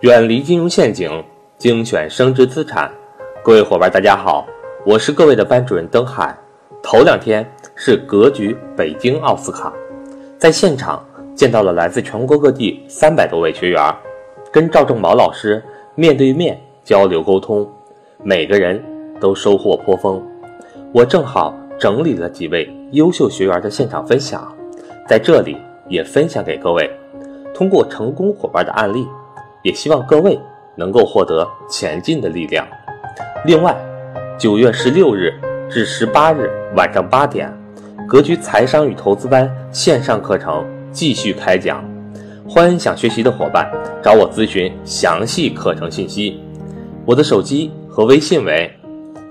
远离金融陷阱，精选升值资产。各位伙伴，大家好，我是各位的班主任登海。头两天是格局北京奥斯卡，在现场见到了来自全国各地三百多位学员，跟赵正毛老师面对面交流沟通，每个人都收获颇丰。我正好整理了几位优秀学员的现场分享，在这里也分享给各位。通过成功伙伴的案例。也希望各位能够获得前进的力量。另外，九月十六日至十八日晚上八点，格局财商与投资班线上课程继续开讲，欢迎想学习的伙伴找我咨询详细课程信息。我的手机和微信为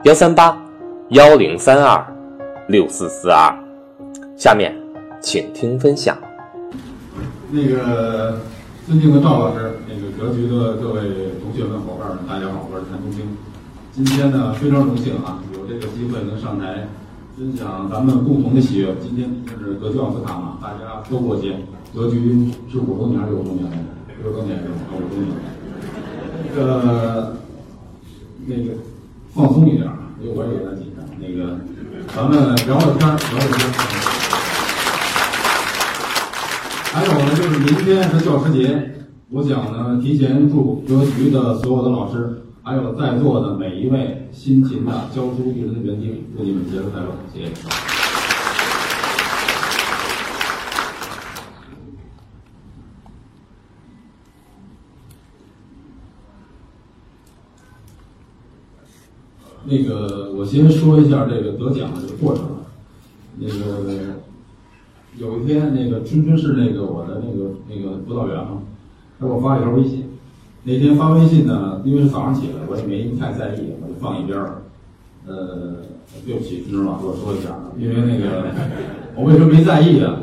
幺三八幺零三二六四四二。下面，请听分享。那个。尊敬的赵老师，那个格局的各位同学们、伙伴们，大家好，我是谭东兴。今天呢，非常荣幸啊，有这个机会能上台分享咱们共同的喜悦。今天毕竟是格局奥斯卡嘛，大家都过节。格局是五周年还是六周年来着？六周年是吧？五周年。这个那个放松一点啊，因为我也有点紧张。那个咱们聊聊天，聊聊天。还有呢，就是明天是教师节，我想呢，提前祝格局的所有的老师，还有在座的每一位辛勤的教书育人的园丁，祝你们节日快乐！谢谢。那个，我先说一下这个得奖的这个过程，那个。有一天，那个春春是那个我的那个那个辅导员嘛，他给我发一条微信。那天发微信呢，因为是早上起来，我也没太在意，我就放一边儿。呃，对不起，春春老师，我说一下，因为那个 我为什么没在意啊？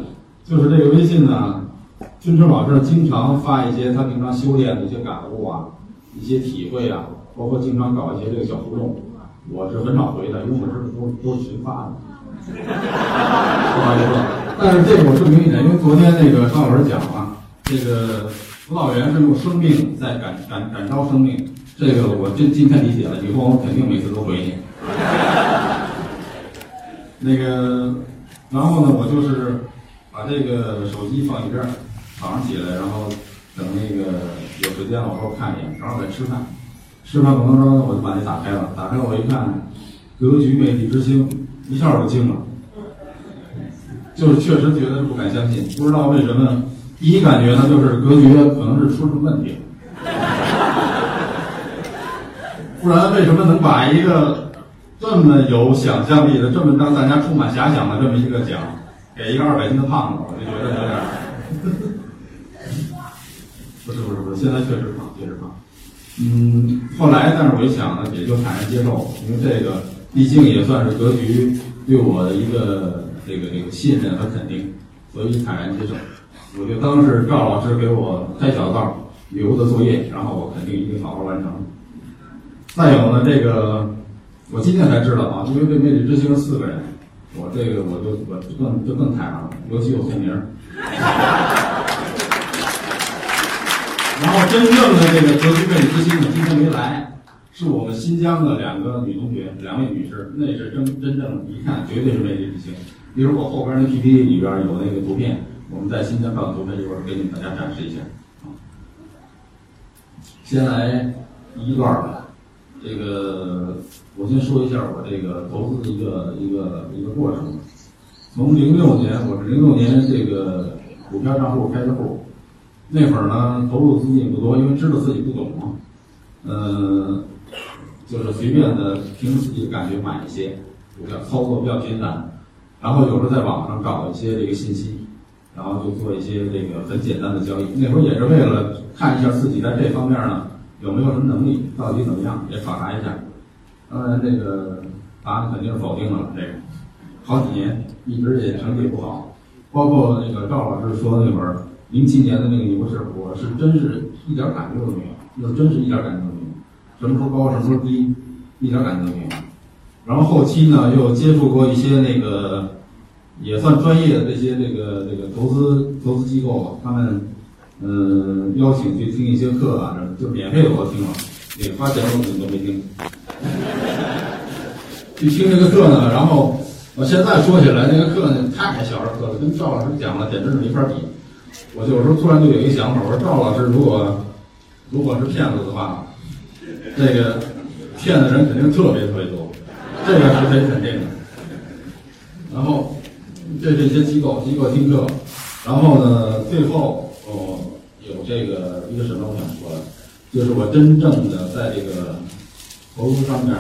就是这个微信呢，春春老师经常发一些他平常修炼的一些感悟啊，一些体会啊，包括经常搞一些这个小互动，我是很少回的，因为我是都都是群发的。不好意思。但是这个我证明一点，因为昨天那个张老师讲了，这个辅导员是用生命在感感感召生命，这个我今今天理解了，以后我肯定每次都回你。那个，然后呢，我就是把这个手机放一边，早上起来，然后等那个有时间往后看一眼，然后再吃饭，吃饭过程中我就把那打开了，打开我一看，格局魅力之星，一下我就惊了。就是确实觉得不敢相信，不知道为什么，第一感觉呢，就是格局可能是出什么问题，不然为什么能把一个这么有想象力的、这么让大家充满遐想的这么一个奖，给一个二百斤的胖子，我就觉得有点，不是不是不是，现在确实胖，确实胖。嗯，后来但是我一想呢，也就坦然接受了，因为这个毕竟也算是格局对我的一个。这个这个信任和肯定，所以坦然接受。我就当是赵老师给我开小灶留的作业，然后我肯定一定好好完成。再有呢，这个我今天才知道啊，因为这魅力之星四个人，我这个我就我就更就更坦然了，尤其有姓名。然后真正的这个格局魅力之星呢，今天没来。是我们新疆的两个女同学，两位女士，那是真真正一看绝对是魅力之星。比如我后边那 PPT 里边有那个图片，我们在新疆照的图片一会儿给你们大家展示一下。先来一段吧，这个我先说一下我这个投资的一个一个一个过程。从零六年，我是零六年这个股票账户开的户，那会儿呢投入资金也不多，因为知道自己不懂嘛，嗯。就是随便的凭自己的感觉买一些股票，操作比较简单。然后有时候在网上找一些这个信息，然后就做一些这个很简单的交易。那会儿也是为了看一下自己在这方面呢有没有什么能力，到底怎么样，也考察一下。当然，这个答案肯定是否定的了。这个好几年一直也成绩不好，包括那个赵老师说那会儿零七年的那个牛市，我是真是一点感觉都没有，就真是一点感觉都没有。什么时候高，什么时候低，一点感觉都没有。然后后期呢，又接触过一些那个也算专业的这些这个这个投资投资机构吧，他们嗯，邀请去听一些课啊，就免费的我听了，那个花钱我可能都没听。去听这个课呢，然后我现在说起来，那个课呢太小儿科了，跟赵老师讲的简直是没法比。我有时候突然就有一个想法，我说赵老师如果如果是骗子的话，这个骗的人肯定特别特别多，这个是很肯定的。然后这是一些机构机构听课，然后呢，最后哦有这个一个什么我想说的，就是我真正的在这个投资上面。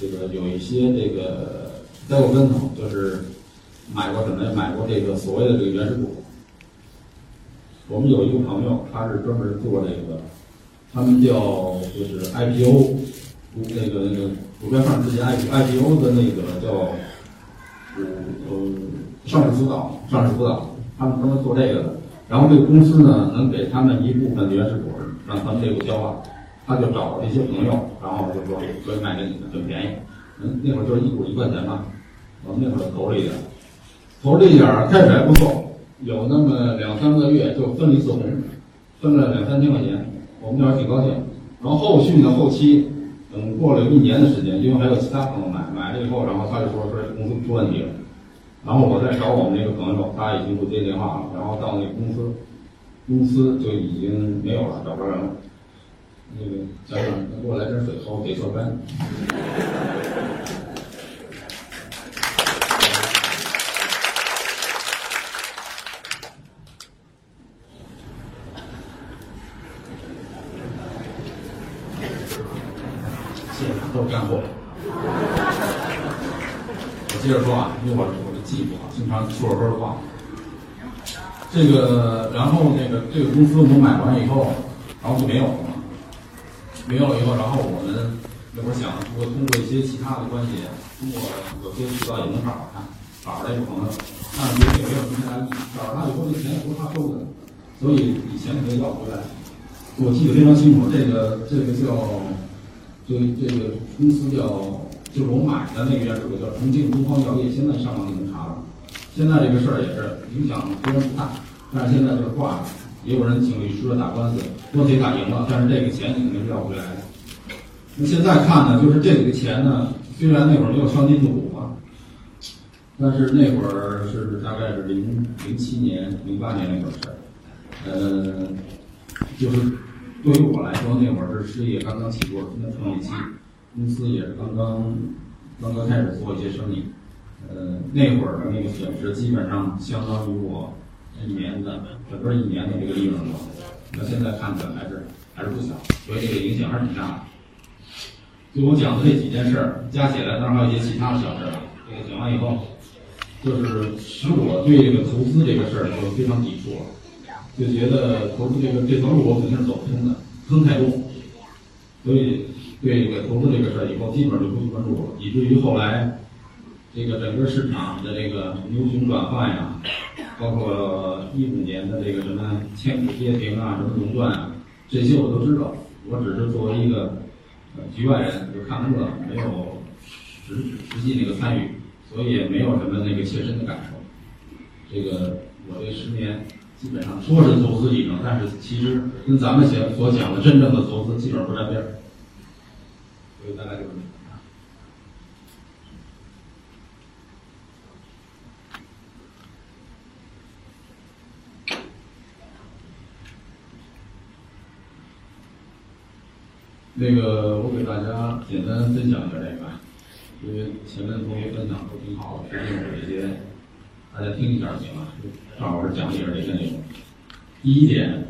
这个有一些这个栽过跟头，就是买过什么呀？买过这个所谓的这个原始股。我们有一个朋友，他是专门做这个，他们叫就是 IPO，那个那个股票上之前 I IPO 的那个叫呃呃上市辅导，上市辅导，他们专门做这个的。然后这个公司呢，能给他们一部分原始股，让他们内部消化。他就找了一些朋友，然后就说可以卖给你们，很便宜。嗯，那会儿就是一股一块钱嘛。我们那会儿投了一点，投了一点儿，开始还不错，有那么两三个月就分了一次红，分了两三千块钱，我们那会儿挺高兴。然后后续呢，后期等过了一年的时间，因为还有其他朋友买，买了以后，然后他就说说公司出问题了。然后我再找我们那个朋友，他已经不接电话了。然后到那公司，公司就已经没有了，找不着人了。那个家长，给我来点水喝，给做干。谢谢，都干货。我接着说啊，因为我我的记不好，经常说说着忘。这个，然后那个这个公司我们买完以后，然后就没有了嘛。没有了以后，然后我们那会儿想，如果通过一些其他的关系，通过有些渠道也能找着他，找着这个朋友，但是也没有什么大意。找着他以后，这钱也不是他收的，所以以前可以要回来。我记得非常清楚，这个这个叫，这这个公司叫，就是我买的那个原始股叫重庆东方药业，现在上网就能查了。现在这个事儿也是影响虽然不大，但是现在就是挂。也有人请律师打官司，官司打赢了，但是这个钱肯定是要回来的。那现在看呢，就是这个钱呢，虽然那会儿没有双金股嘛，但是那会儿是大概是零零七年、零八年那会儿事儿。呃，就是对于我来说，那会儿是事业刚刚起步，正在创业期，公司也是刚刚刚刚开始做一些生意。呃，那会儿的那个损失基本上相当于我。一年的整个一年的这个利润了，那现在看起来还是还是不小，所以这个影响还是挺大的。就我讲的这几件事儿加起来，当然还有一些其他的小事儿。这个讲完以后，就是使我对这个投资这个事儿就非常抵触了，就觉得投资这个这条路我肯定是走不通的，坑太多，所以对这个投资这个事儿以后基本上就不去关注了，以至于后来这个整个市场的这个牛熊转换呀。包括一五年的这个什么千股跌停啊，什么熔断啊，这些我都知道。我只是作为一个局外人，就看看热闹，没有实实际那个参与，所以也没有什么那个切身的感受。这个我这十年基本上说是投资里程，但是其实跟咱们讲所讲的真正的投资基本不沾边儿。所以大概就是。那个，我给大家简单分享一下这个，因为前面同学分享都挺好的，实际我这些大家听一下就行了。正好是讲一下这些内容。第一点，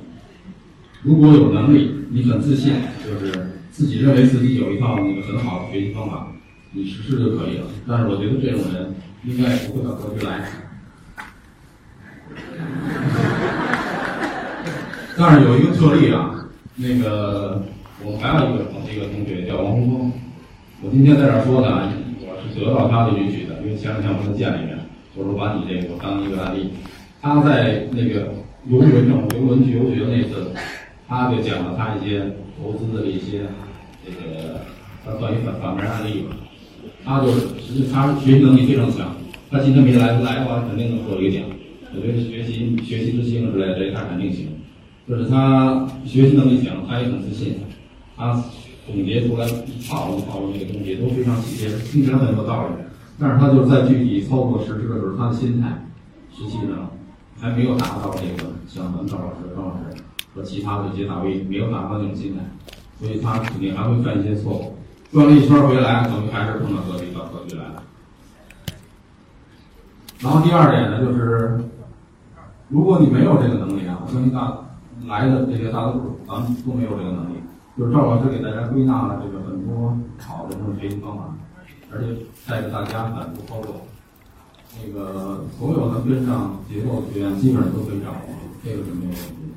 如果有能力，你很自信，就是自己认为自己有一套那个很好的学习方法，你实施就可以了。但是我觉得这种人应该不会到格局来。但是有一个特例啊，那个。我们还有一个一个同学叫王洪峰，我今天在这儿说呢，我是得到他的允许的，因为前两天我跟他见了一面，我说把你这个当一个案例。他在那个游轮上游轮去游学那次，他就讲了他一些投资的一些这个，他算一反反面案例吧。他就是实际他学习能力非常强，他今天没来，来的话肯定能获一个奖。我觉得学习学习之星之类的这他肯定行。就是他学习能力强，他也很自信，他总结出来一套一套的那个东西都非常体贴，听起来很有道理。但是他就是在具体操作实施的时候，他的心态实际上还没有达到这个像咱们赵老师、张老师和其他的一些大 V 没有达到那种心态，所以他肯定还会犯一些错误。转了一圈回来，等于还是碰到格局到格局来了。然后第二点呢，就是如果你没有这个能力啊，我相信大来的这些大多数咱们都没有这个能力。就是赵老师给大家归纳了这个很多好的这种学习方法，而且带着大家反复操作，那个所有能跟上节奏的学员基本上都可以掌握，这个是没有问题的。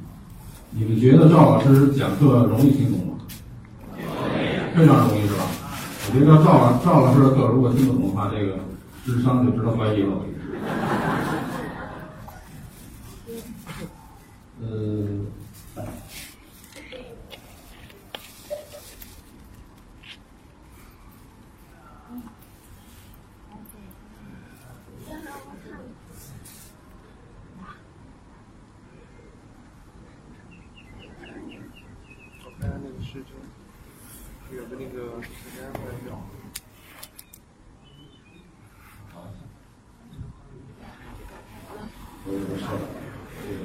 你们觉得赵老师讲课容易听懂吗？非常容易是吧？我觉得赵老赵老师的课如果听不懂的话，这个智商就值得怀疑了。嗯。看看那个时间，有的那个时间安排表。我有个事儿，这个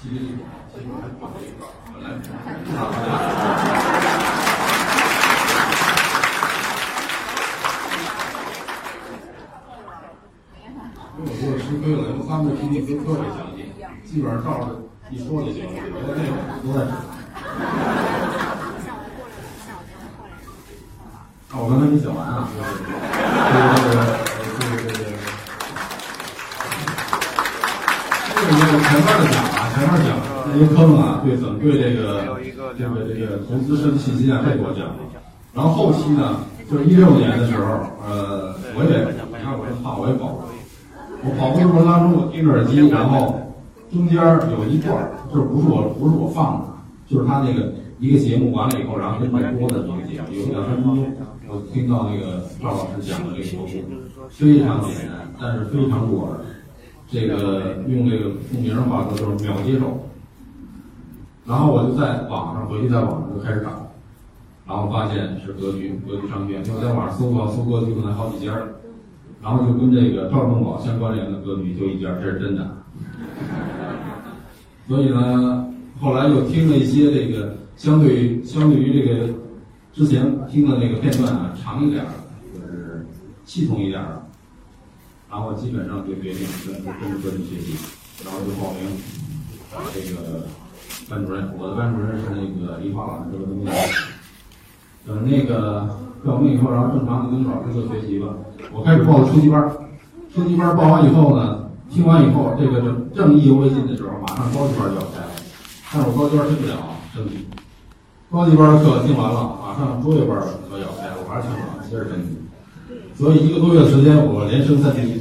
记忆力，其实我还报了一个，本来因为我做吃亏了，因为他们的 PPT 都特别详细，基本上照着一说就行了，别的内容都在这儿。啊，我刚才没讲完啊，就是这个这个这个。这个前面的讲啊，前面讲那些坑啊，对，怎么对这个这个这个投资失去信心啊，这个我讲了。然后后期呢，就是一六年的时候，呃，我也你看我这胖，我也跑步。我跑步的过程当中，我听着耳机，然后中间有一段儿，就是不是我不是我放的，就是他那个一个节目完了以后，然后跟着播的一个节目，有两三分钟，我听到那个赵老师讲的这个投资，非常简单，但是非常入耳。这个用这个著名的话说就是秒接受。然后我就在网上回去，在网上就开始找，然后发现是格局格局商学院，就我在网上搜过搜格局可能好几家儿，然后就跟这个赵忠宝相关联的格局就一家，这是真的。所以呢，后来又听了一些这个相对于相对于这个之前听的那个片段啊长一点儿，就是系统一点儿的。然后基本上就决定跟跟着格局学习，然后就报名这个班主任。我的班主任是那个李华老师，这个。等那个报名以后，然后正常的跟老师做学习吧。我开始报的初级班，初级班报完以后呢，听完以后，这个正正意犹未尽的时候，马上高级班就要开了。但是我高级班听不了，升级。高级班的课听完了，马上卓越班的课要开了，我还是听不了，接着升级。所以一个多月的时间，我连升三级。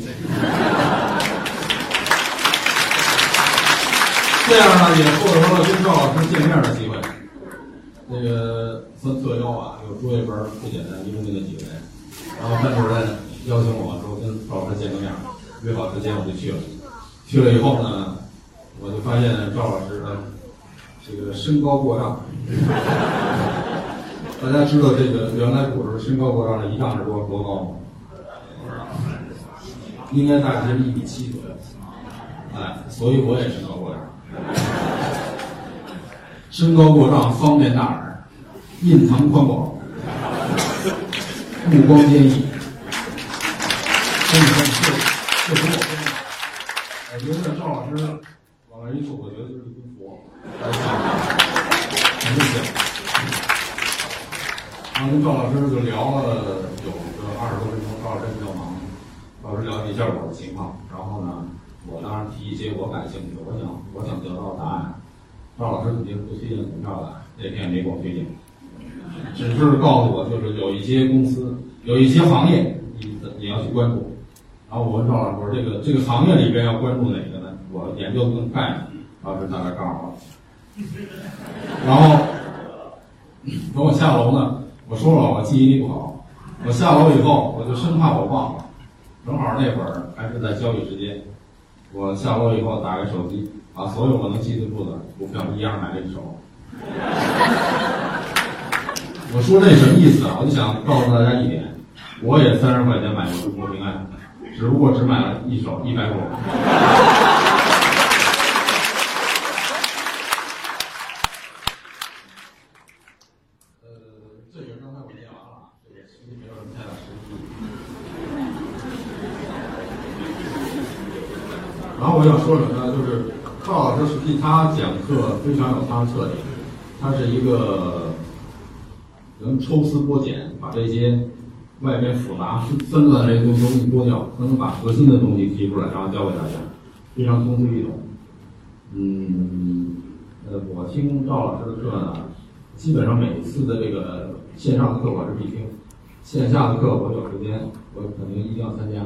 这样呢，也获得了跟赵老师见面的机会。那个分特邀啊，有卓越班儿不简单，一共就那几个人。然后班主任邀请我说跟赵老师见个面，约好时间我就去了。去了以后呢，我就发现赵老师呢，这个身高过丈。大家知道这个原来古时候身高过丈的一丈是多多高吗？应该大概是一米七左右，哎，所以我也身高过丈。身高过丈，方面大耳，印堂宽广，目光坚毅。真的，这这是我真的。我觉得赵老师往那一坐，我觉得就是一尊佛，很正经。然后跟赵老师就聊了有个二十多分钟，赵老师比较忙，老师了解一下我的情况，然后呢，我当然提一些我感兴趣的，我想我想得到答案。赵老师肯定不推荐股票的，那天也没给我推荐，只是告诉我就是有一些公司，有一些行业你你要去关注。然后我问赵老师，我说这个这个行业里边要关注哪个呢？我研究的更快。老师大概告诉我，然后等我下楼呢。我说了，我记忆力不好。我下楼以后，我就生怕我忘了。正好那会儿还是在交易时间，我下楼以后打开手机，把所有我能记得住的股票一样买了一手。我说这什么意思啊？我就想告诉大家一点，我也三十块钱买过中国平安，只不过只买了一手一百股。呃，这个刚才我念完了，这个其实没有什么太大实际意义。然后我想说什么呢？就是赵老师实际他讲课非常有他的特点，他是一个能抽丝剥茧，把这些外边复杂纷乱的这些东西剥掉，他能把核心的东西提出来，然后教给大家，非常通俗易懂。嗯，呃，我听赵老师的课呢，基本上每次的这个线上的课我是必听，线下的课我有时间我肯定一定要参加。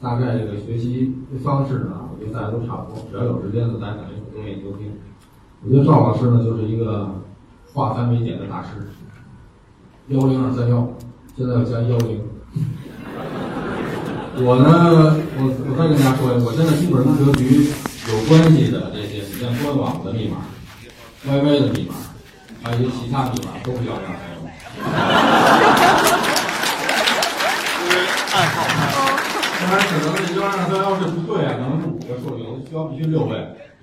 大概这个学习方式呢，大家都差不多，只要有时间的，大家肯定都愿意多听。我觉得赵老师呢，就是一个化繁为简的大师。幺零二三幺，现在要加幺零。我呢，我我再跟大家说一下，我现在基本上格局有关系的这些，像官网的密码、YY 的密码，还有一些其他密码，都是幺零二三幺。当然，可能这幺二三幺这不对啊，可能是五个数，有的需要必须六位，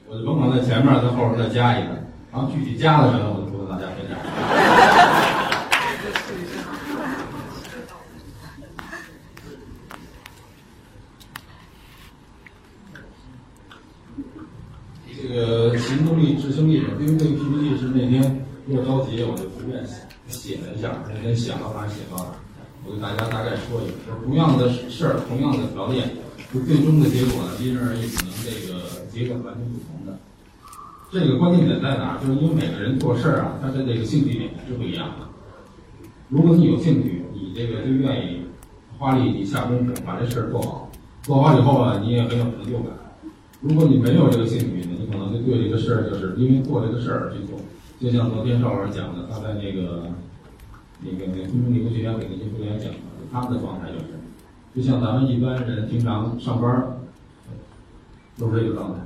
我就甭管在前面，在后边再加一个，然后具体加的时候，我就不跟大家分享。这个行动力、执行力，因为这个 PPT 是那天比较着急，我就随便写了一下，那天想到哪儿写到哪儿。我给大家大概说一下，同样的事儿，同样的条件，因人而异，可能这个结果完全不同的。这个关键点在哪？就是因为每个人做事儿啊，他的这个兴趣点是不一样的。如果你有兴趣，你这个就愿意花力气下功夫把这事儿做好，做好以后啊，你也很有成就感。如果你没有这个兴趣，你可能就对这个事儿就是因为做这个事儿去做。就像昨天赵老师讲的，他在那个。那个那个中公理工学院给那些学员讲的，他们的状态就是，就像咱们一般人平常上班，都是这个状态，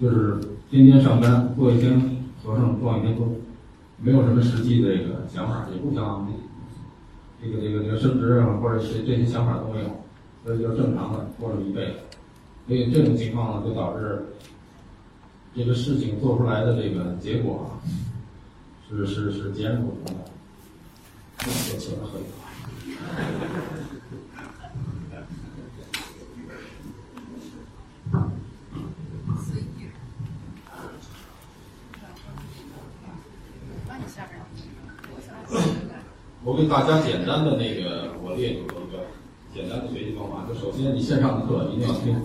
就是天天上班，做一天和尚撞一天钟，没有什么实际的这个想法，也不想这个这个这个升职啊，或者是这些想法都没有，所以就正常的过了一辈子。所以这种情况呢，就导致这个事情做出来的这个结果啊，是是是截然不同的。说起来可以。我给大家简单的那个，我列举了一个简单的学习方法。就首先，你线上的课一定要听，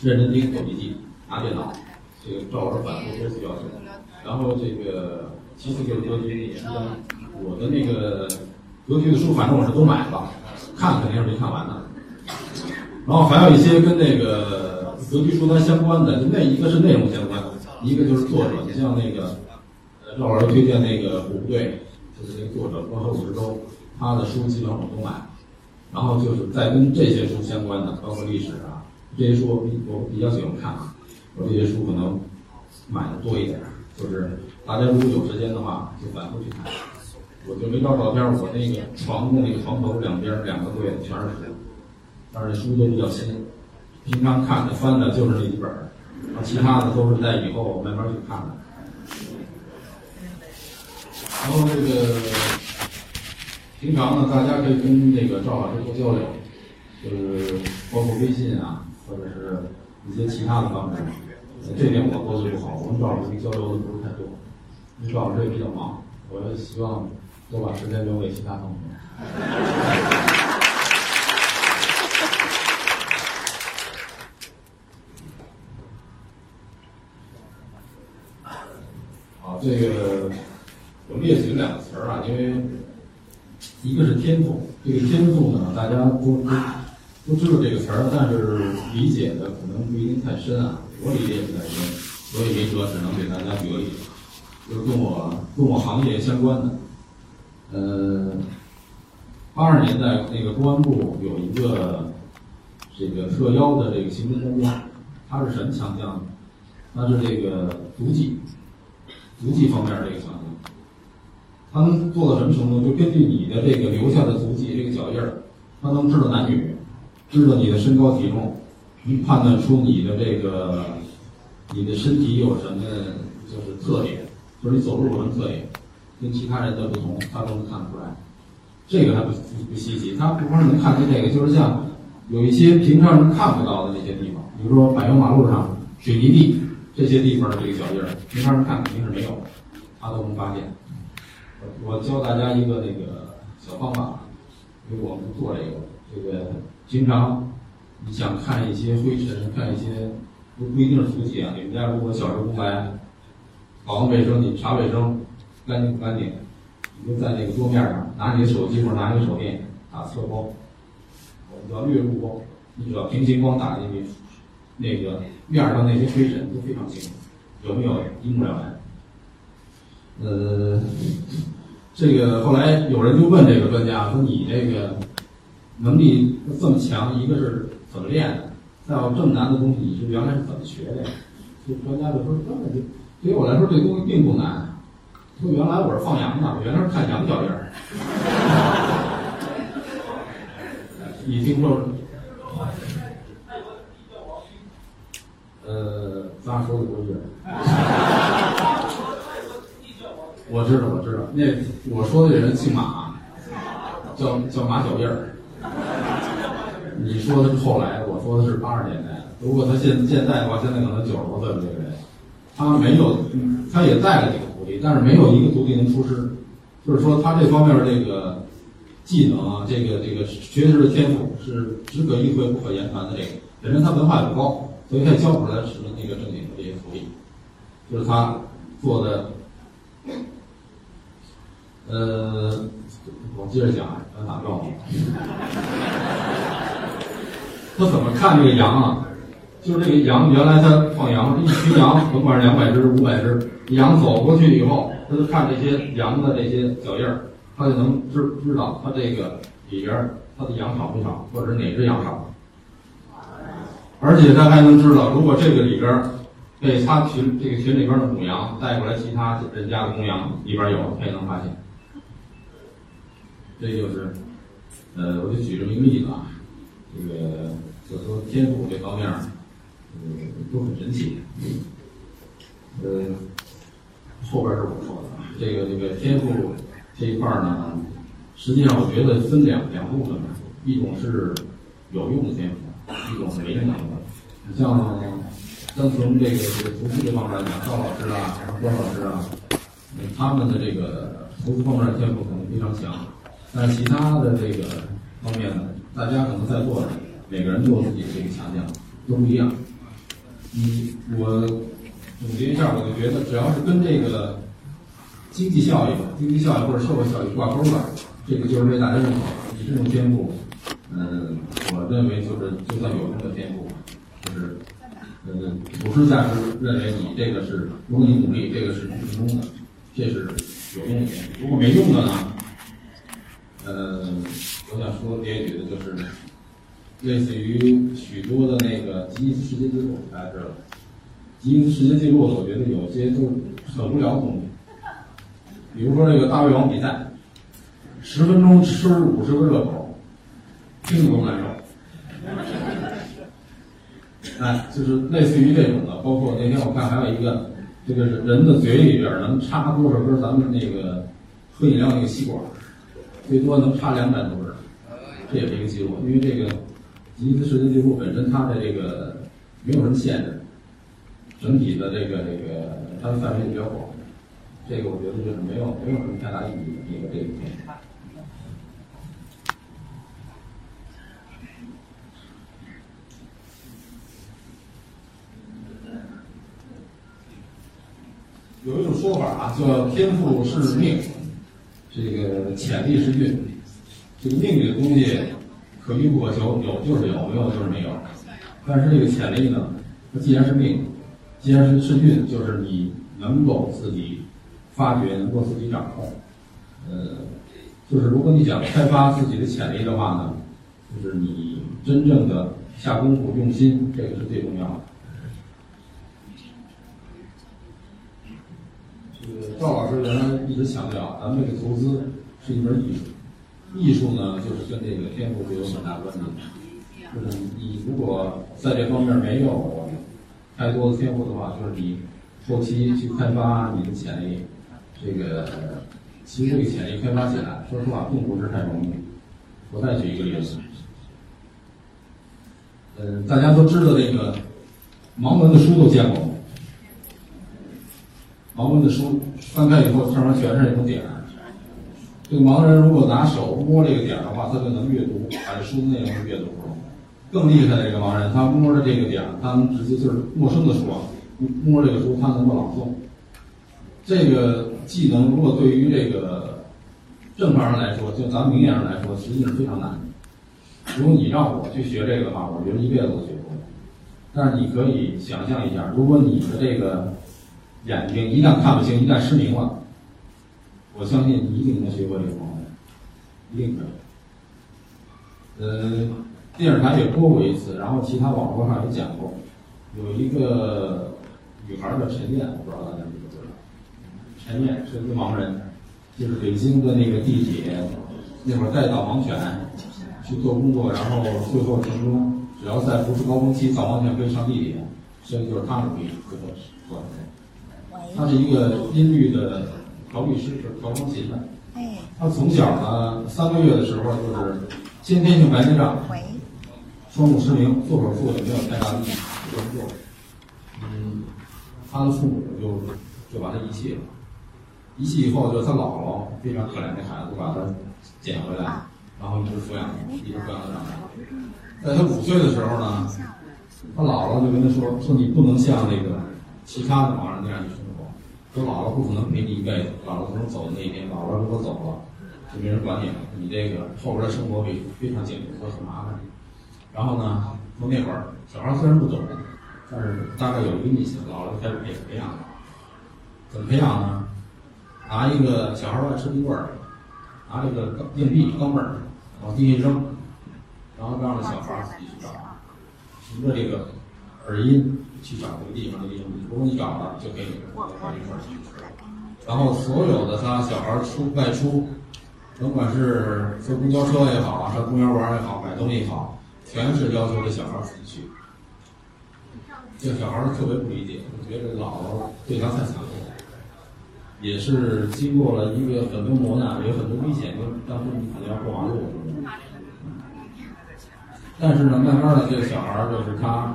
认真听，做笔记，拿电脑，这个照着反复多次要求。然后这个，其次就是格局，我的那个格局的书，反正我是都买了，看肯定是没看完的。然后还有一些跟那个格局书单相关的，就那一个是内容相关，一个就是作者。你像那个赵老师推荐那个虎部队，就是那个作者光和五十洲，他的书基本上我都买。然后就是再跟这些书相关的，包括历史啊这些书，我比我比较喜欢看啊。我这些书可能买的多一点，就是大家如果有时间的话，就反复去看。我就没照照片，我那个床的那个床头两边两个柜子全是书，但是书都比较新，平常看的翻的就是那几本，其他的都是在以后慢慢去看的。然后这个平常呢，大家可以跟那个赵老师多交流，就是包括微信啊，或者是一些其他的方式。这点我做的不好，我跟赵老师交流的不是太多，因为赵老师也比较忙，我希望。多把时间留给其他同学。好，这个我们列举两个词儿啊，因为一个是天赋，这个天赋呢，大家都都都知道这个词儿，但是理解的可能不一定太深啊，我理解不太深，所以没辙，只能给大家举个例子，就是跟我跟我行业相关的。呃，八十年代那个公安部有一个这个特邀的这个行政专家，他是什么强项呢？它是这个足迹，足迹方面这个强项。他能做到什么程度？就根据你的这个留下的足迹，这个脚印儿，他能知道男女，知道你的身高体重，能判断出你的这个你的身体有什么就是特点，就是你走路有什么特点，跟其他人的不同，他都能看得出来。这个还不不不稀奇，他不光是能看见这个，就是像有一些平常人看不到的那些地方，比如说柏油马路上水泥地这些地方的这个脚印儿，平常人看肯定是没有的，他都能发现。我教大家一个那个小方法，因为我们做这个，这个平常你想看一些灰尘，看一些不不一定是足迹啊。你们家如果小时候不来，保安卫生，你查卫生干净不干净，你就在那个桌面上拿你的手机或者拿你的手电打侧光，我们叫略入光，你只要平行光打进去，那个面上那些灰尘都非常清楚，有没有一目了然。呃，这个后来有人就问这个专家说：“你这个能力这么强，一个是怎么练的？再有这么难的东西，你是原来是怎么学的？”这专家就说：“根本就对于我来说，这东西并不难。说原来我是放羊的，我原来是看羊脚印儿。你听说？呃，咱说的不是。”我知道，我知道，那我说的这人姓马，叫叫马小印儿。你说的是后来，我说的是八十年代。如果他现现在的话，现在可能九十多岁了。这个人，他没有，他也带了几个徒弟，但是没有一个徒弟能出师。就是说，他这方面这个技能啊，这个这个学识的天赋是只可意会不可言传的。这个本身他文化也不高，所以他教不出来什么那个正经的这些徒弟。就是他做的。呃，我接着讲啊，打断我。他怎么看这个羊啊？就是这个羊，原来他放羊，一群羊，甭管是两百只、五百只，羊走过去以后，他就看这些羊的这些脚印儿，他就能知知道他这个里边他的羊少不少，或者是哪只羊少。而且他还能知道，如果这个里边被他群这个群里边的母羊带过来，其他人家的公羊里边有，他也能发现。这就是，呃，我就举这么一个例子啊，这个就说天赋这方面，呃，都很神奇。呃，后边是我说的啊，这个这个天赋这一块呢，实际上我觉得分两两部分吧，一种是有用的天赋，一种是没用的。你像单从这个这个投资这方面讲，赵老师啊，关老师啊，他们的这个投资方面的天赋可能非常强。但其他的这个方面呢，大家可能在座的每个人都有自己的这个强项，都不一样。你我总结一下，我就觉得只要是跟这个经济效益、经济效益或者社会效益挂钩的，这个就是被大家认可。你这种天赋，嗯，我认为就是就算有用的天赋，就是呃，普世价值认为你这个是，如果你努力，这个是成功的，这是有用的。如果没用的呢？呃，我想说别句的就是，类似于许多的那个吉尼斯世界纪录，大家知道，吉尼斯世界纪录，我觉得有些都很无聊的东西。比如说这个大胃王比赛，十分钟吃五十个热狗，听着都难受。哎，就是类似于这种的，包括那天我看还有一个，这个人的嘴里边能插多少根咱们那个喝饮料那个吸管。最多能差两百多分，这也是一个记录。因为这个吉尼斯世界纪录本身它的这个没有什么限制，整体的这个这个它的范围比较广。这个我觉得就是没有没有什么太大意义的一个这个。有一种说法啊，叫天赋是命。这个潜力是运，这个命里的东西可遇不可求，有就是有，没有就是没有。但是这个潜力呢，它既然是命，既然是是运，就是你能够自己发掘，能够自己掌控。呃，就是如果你想开发自己的潜力的话呢，就是你真正的下功夫、用心，这个是最重要的。赵老师原来一直强调，咱们这个投资是一门艺术，艺术呢就是跟这个天赋是有很大关系的。就是你如果在这方面没有太多的天赋的话，就是你后期去开发你的潜力，这个其实这个潜力开发起来，说实话并不是太容易。我再举一个例子，呃，大家都知道这个盲文的书都见过？盲文的书翻开以后，上面全是那种点。这个盲人如果拿手摸这个点的话，他就能阅读，把这书的内容阅读出来。更厉害的这个盲人，他摸着这个点，他能直接就是陌生的书啊，摸这个书，他能够朗诵。这个技能如果对于这个正常人来说，就咱们明眼人来说，实际是非常难。如果你让我去学这个的话，我觉得一辈子都学不会。但是你可以想象一下，如果你的这个眼睛一旦看不清，一旦失明了，我相信你一定能学会这个方法，一定可以。呃，电视台也播过一次，然后其他网络上也讲过，有一个女孩叫陈念，我不知道大家知不知道。陈念是一个盲人，就是北京的那个地铁那会儿带导盲犬去做工作，然后最后成功，只要在不是高峰期，导盲犬可以上地铁，所以就是他努力最后做的。他是一个音律的调律师，是调钢琴的。哎，他从小呢，三个月的时候就是先天性白内障，双目失明，做手术也没有太大的意义，不能做。嗯，他的父母就就把他遗弃了。遗弃以后，就是他姥姥非常可怜这孩子，把他捡回来，然后一直抚养，一直抚养他长大。在他五岁的时候呢，他姥姥就跟他说：“说你不能像那个其他的盲人那样去说姥姥不可能陪你一辈子，姥姥从走的那一天，姥姥如果走了，就没人管你了，你这个后边的生活会非常艰苦，会很麻烦。”然后呢，从那会儿小孩虽然不懂，但是大概有一个印象，姥姥就开始培培养了。怎么培养呢？拿一个小孩儿爱吃冰棍儿，拿这个硬币钢镚儿往地下扔，然后让这小孩自己去找，凭着这个耳音去找这个地方的硬币，如果你找了，就可以把冰棍儿取出来。然后所有的他小孩出外出，甭管是坐公交车也好，上公园玩也好，买东西也好，全是要求这小孩自己去。这小孩特别不理解，觉得姥姥对他太残酷了。也是经过了一个很多磨难，有很多危险，就当时你可能要过马路。但是呢，慢慢的这个小孩就是他，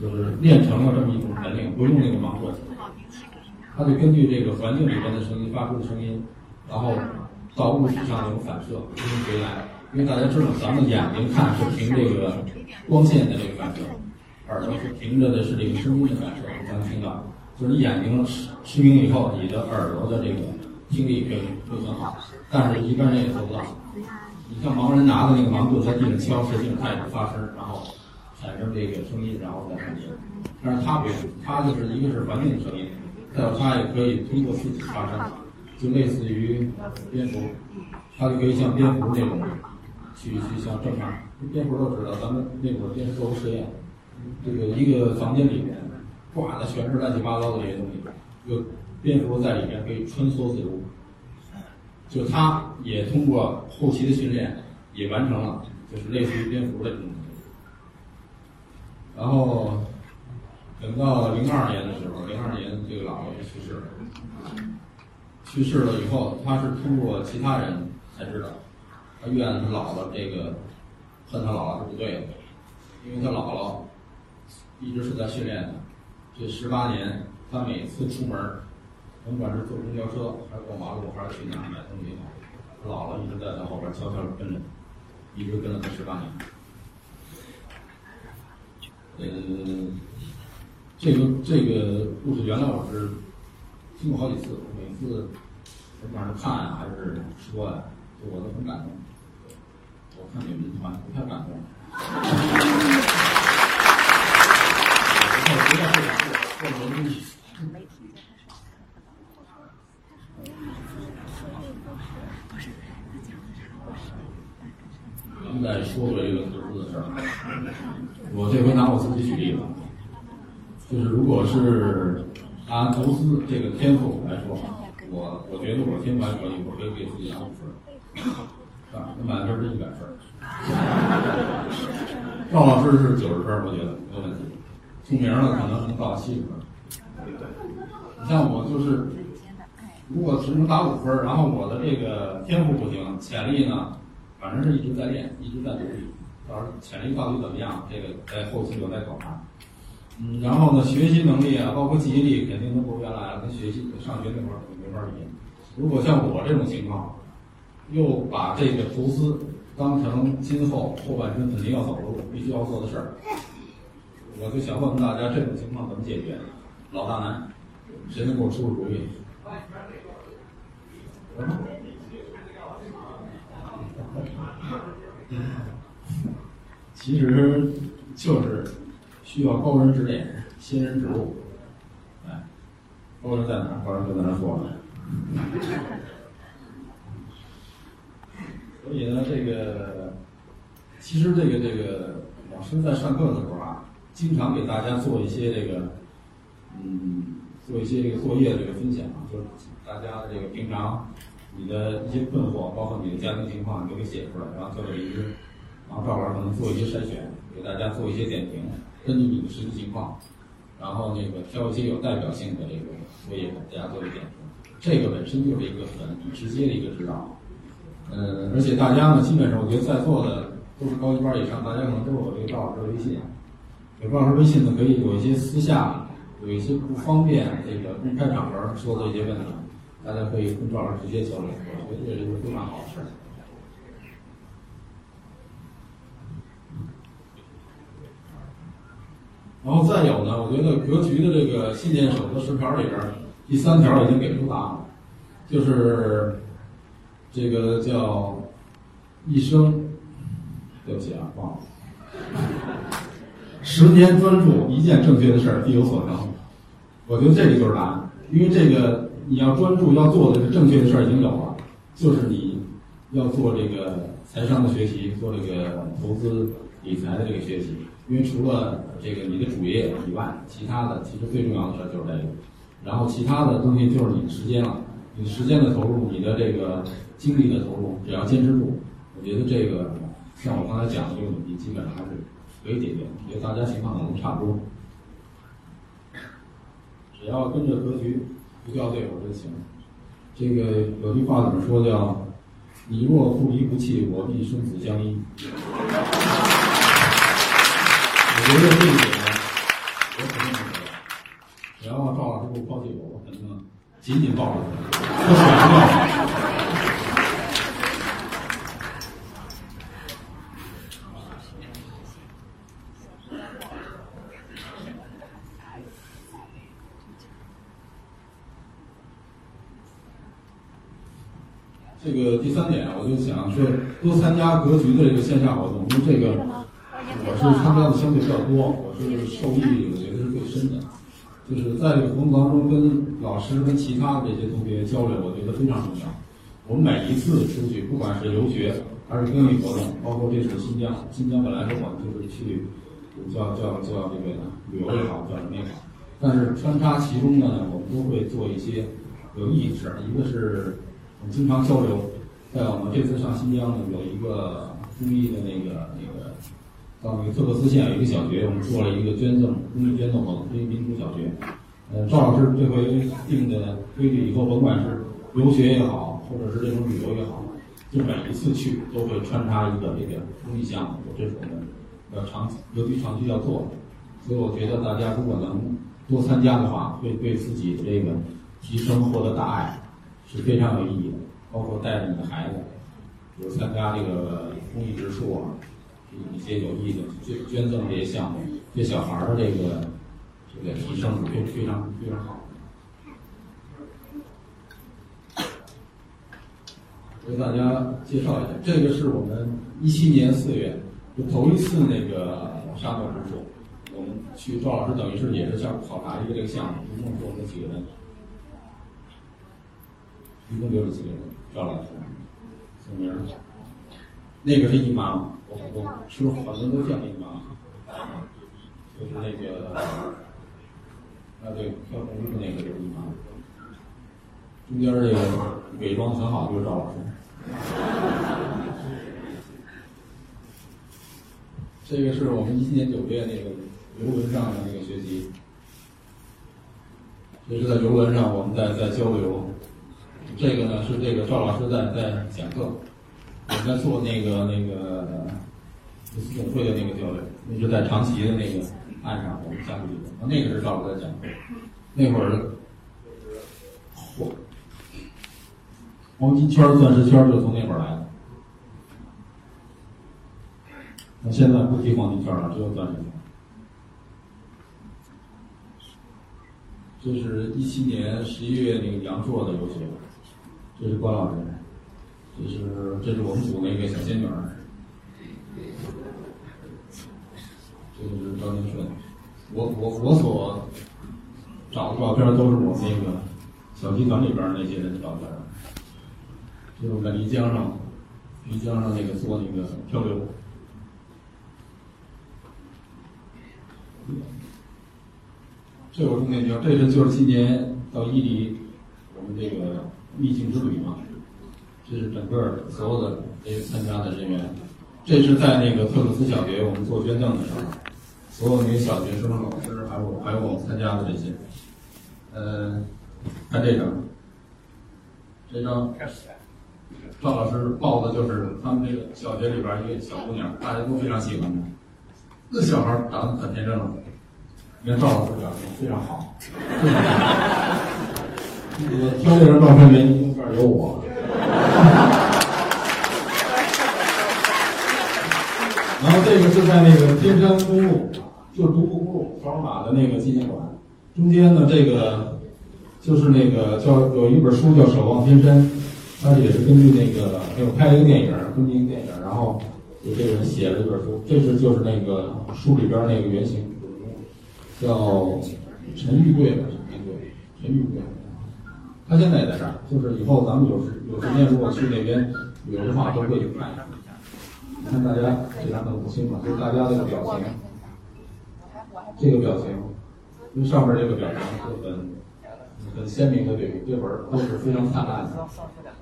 就是练成了这么一种本领，不用那个盲棍，他就根据这个环境里边的声音发出的声音，然后到物体上有反射，重新回来。因为大家知道，咱们眼睛看是凭这个光线的这个反射，耳朵是凭着的是这个声音的反射，咱们听到。就是你眼睛失失明以后，你的耳朵的这个听力会会很好，但是一般人也做不到。你像盲人拿的那个盲棍在地上敲，实际上他也是发声，然后产生这个声音，然后再传音。但是他不用，他就是一个是环境的声音，再有他也可以通过自己发声，就类似于蝙蝠，他就可以像蝙蝠那种去去像正常。蝙蝠都知道，咱们那会儿蝙蝠做过实验，这个一个房间里面。挂的全是乱七八糟的这些东西，就蝙蝠在里面可以穿梭自如。就它也通过后期的训练，也完成了，就是类似于蝙蝠的这种。然后等到零二年的时候，零二年这个姥姥也去世了。去世了以后，他是通过其他人才知道，他怨他姥姥这个恨他姥姥是不对的，因为他姥姥一直是在训练他。这十八年，他每次出门，甭管是坐公交车，还是过马路，还是去哪儿买东西，他姥姥一直在他后边悄悄跟着，一直跟了他十八年。嗯，这个这个故事原来我是听过好几次，每次不管是看啊还是说呀、就我都很感动。我看你们团不太感动。不要不要这样做，做人东西。咱们再说回这个我这回拿我自己举例子，就是如果是按投资这个天赋来说，我我觉得我天赋还可以，我可以给自己打五分，啊，那满分是一百分。赵老师是九十分，我觉得没有问题。聪明了可能能到七十分。你像我就是，如果只能打五分，然后我的这个天赋不行，潜力呢，反正是一直在练，一直在努力。到时候潜力到底怎么样，这个在后期有待考察。嗯，然后呢，学习能力啊，包括记忆力，肯定都不如原来了，跟学习上学那会儿没法比。如果像我这种情况，又把这个投资当成今后后半生肯定要走的路，必须要做的事儿，我就想问问大家，这种情况怎么解决？老大难，谁能给我出出主意？其实就是需要高人指点，新人指路。哎，高人在哪？高人就在那儿说。所以呢，这个其实这个这个老师在上课的时候啊，经常给大家做一些这个，嗯，做一些这个作业的这个分享，就是大家的这个平常你的一些困惑，包括你的家庭情况，你都给写出来，然后交给一支，然后赵老师可能做一些筛选，给大家做一些点评，根据你的实际情况，然后那个挑一些有代表性的这个作业给大家做一点评。这个本身就是一个很直接的一个指导。嗯，而且大家呢，基本上我觉得在座的都是高一班以上，大家可能都有这个赵老师的微信。有赵老师微信呢，可以有一些私下有一些不方便这个公开场合说的一些问题，大家可以跟赵老师直接交流，我觉得这是一个非常好的事儿。然后再有呢，我觉得格局的这个信念守则十条里边，第三条已经给出答案了，就是这个叫一生，对不起啊，忘了，十年专注一件正确的事儿必有所成。我觉得这个就是答案，因为这个你要专注要做的这正确的事儿已经有了，就是你要做这个财商的学习，做这个投资理财的这个学习。因为除了这个你的主业以外，其他的其实最重要的事儿就是这个，然后其他的东西就是你的时间了，你时间的投入，你的这个精力的投入，只要坚持住，我觉得这个像我刚才讲的这个问题，基本上还是可以解决。因为大家情况可能差不多，只要跟着格局不掉队，我就行。这个有句话怎么说叫“你若不离不弃，我必生死相依”。我觉得这一点呢，我肯定不会。然后赵老师不抛弃我，我肯定紧紧抱住他，不甩不掉。这个第三点，我就想说，多参加格局的这个线下活动，因为这个是参加的相对比较多，我是受益我觉得是最深的。就是在这个活动当中，跟老师、跟其他的这些同学交流，我觉得非常重要。我们每一次出去，不管是留学还是公益活动，包括这次新疆，新疆本来说我们就是去叫叫叫这个旅游也好，叫什么也好，但是穿插其中呢，我们都会做一些有意义的事儿。一个是我们经常交流，在我们这次上新疆呢，有一个公益的那个那个。到那个特克斯县有一个小学，我们做了一个捐赠公益捐赠活动，公益民族小学。呃，赵老师这回定的规矩以后，甭管是留学也好，或者是这种旅游也好，就每一次去都会穿插一个这个公益项目，这是我们要长期，尤其长期要做的。所以我觉得大家如果能多参加的话，会对自己这个提升获得大爱是非常有意义的。包括带着你的孩子，比如参加这个公益植树啊。一些有意的捐捐赠这些项目，对小孩儿的这个这个提升非非常非常好。为大家介绍一下，这个是我们一七年四月就头一次那个沙漠植树，我们去赵老师等于是也是想考察一个这个项目，一共做了几个人，一共就是几个人，赵老师姓名，那个是姨妈。我我是不是好多都叫姨妈？就是那个，啊对，跳红的那个就是姨妈。中间这个伪装很好就是赵老师。这个是我们一七年九月那个游轮上的那个学习，这是在游轮上我们在在交流。这个呢是这个赵老师在在讲课，我们在做那个那个四总会的那个交流，那是在长崎的那个岸上我们下去的，那个是赵老师在讲课，那会儿嚯，黄金圈、钻石圈就从那会儿来的。那现在不提黄金圈了，只有钻石圈。这是一七年十一月那个阳朔的游学，这是关老师，这是这是我们组那个小仙女儿，这是张金顺。我我我所找的照片都是我们那个小集团里边那些人的照片，就是在漓江上，漓江上那个做那个漂流。这有重点地方，这是就是今年到伊犁，我们这个秘境之旅嘛，这是整个所有的这些参加的人员，这是在那个特鲁斯小学我们做捐赠的时候，所有那些小学生、老师，还有还有我们参加的这些，呃，看这张，这张赵老师抱的就是他们这个小学里边一个小姑娘，大家都非常喜欢她，那小孩长得可天真了。你看赵老师表情非常好，我挑这张照片原因这儿有我。然后这个是在那个天山公路，就是独库公路双马的那个纪念馆，中间呢这个就是那个叫有一本书叫《守望天山》，它也是根据那个有拍了一个电影，根据一个电影，然后有这个人写了一本书，这是就是那个书里边那个原型。叫陈玉贵的陈玉贵，陈玉贵，他现在也在这儿。就是以后咱们有时有时间，如果去那边旅游的话，都会去看一看。你看大家这张都不清楚，就是大家这个表情，这个表情，跟上面这个表情是很很鲜明的对比。这会儿都是非常灿烂的。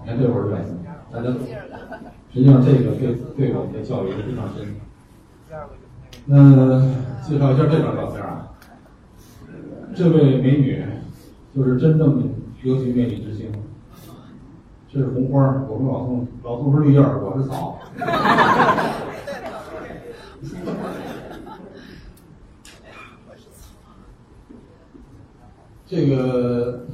你看这会儿表情，大家实际上这个对对我们的教育是非常深的。那介绍一下这张照片啊。这位美女就是真正尤其魅力之。这是红花，我们老宋老宋是绿叶我是草。这个，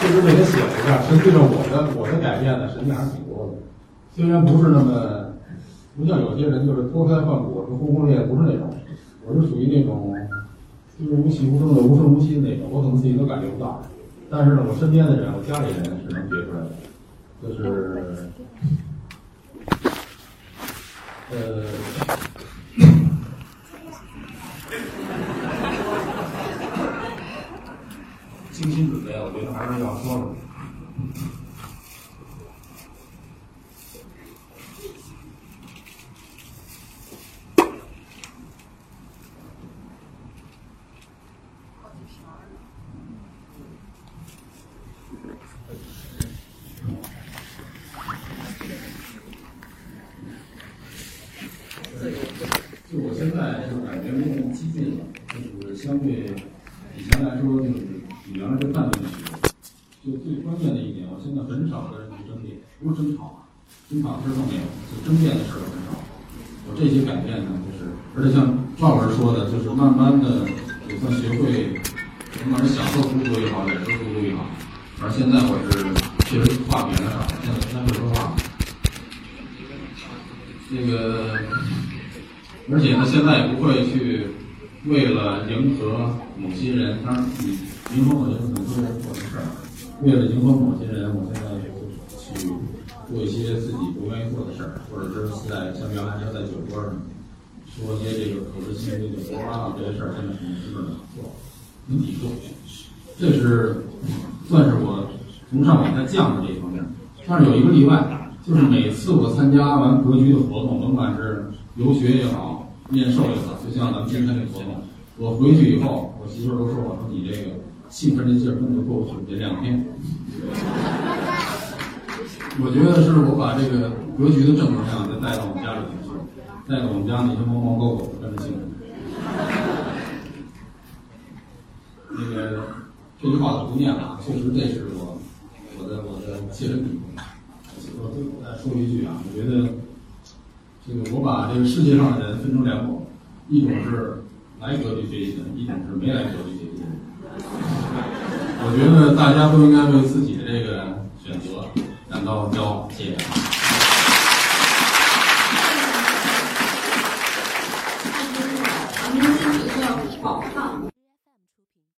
就是给他写了一下。实际上，我的我的改变呢，实际上还是挺多的，虽然不是那么。不像有些人就是脱胎换骨，说轰轰烈烈，不是那种，我是属于那种，就是无喜无声的、无声无息的那个，我可能自己都感觉不到，但是呢，我身边的人，我家里人是能觉出来的，就是，呃，精心准备，我觉得还是要说的。争吵是都没有，就争辩的事儿很少。我这些改变呢，就是，而且像赵老师说的，就是慢慢的也算学会，甭管是享受读书也好，忍受读书也好。而现在我是确实话变得少，现在不太会说话。那个，而且呢，现在也不会去为了迎合某些人，当然，迎合某些很多人做的事儿，为了迎合某些人，我现在去。做一些自己不愿意做的事儿，或者是在像原来说在酒桌上说一些这个口是心非的胡说八道这些事儿，现在很基本的做，很抵触。这是算是我从上往下降的这一方面。但是有一个例外，就是每次我参加完格局的活动，甭管是游学也好，面授也好，就像咱们今天这个活动，我回去以后，我媳妇儿都说我说你这个兴奋的劲儿根本过不去这两天。我觉得是我把这个格局的正能量再带到我们家里头去，带到我们家那些猫猫狗狗跟着兴奋。那个这句话我不念了，确实这是我我的我的切身体会。我最后再说一句啊，我觉得这个我把这个世界上的人分成两种，一种是来隔壁学习的，一点是没来隔壁学习的。我觉得大家都应该为自己的这个选择感到骄傲。谢谢。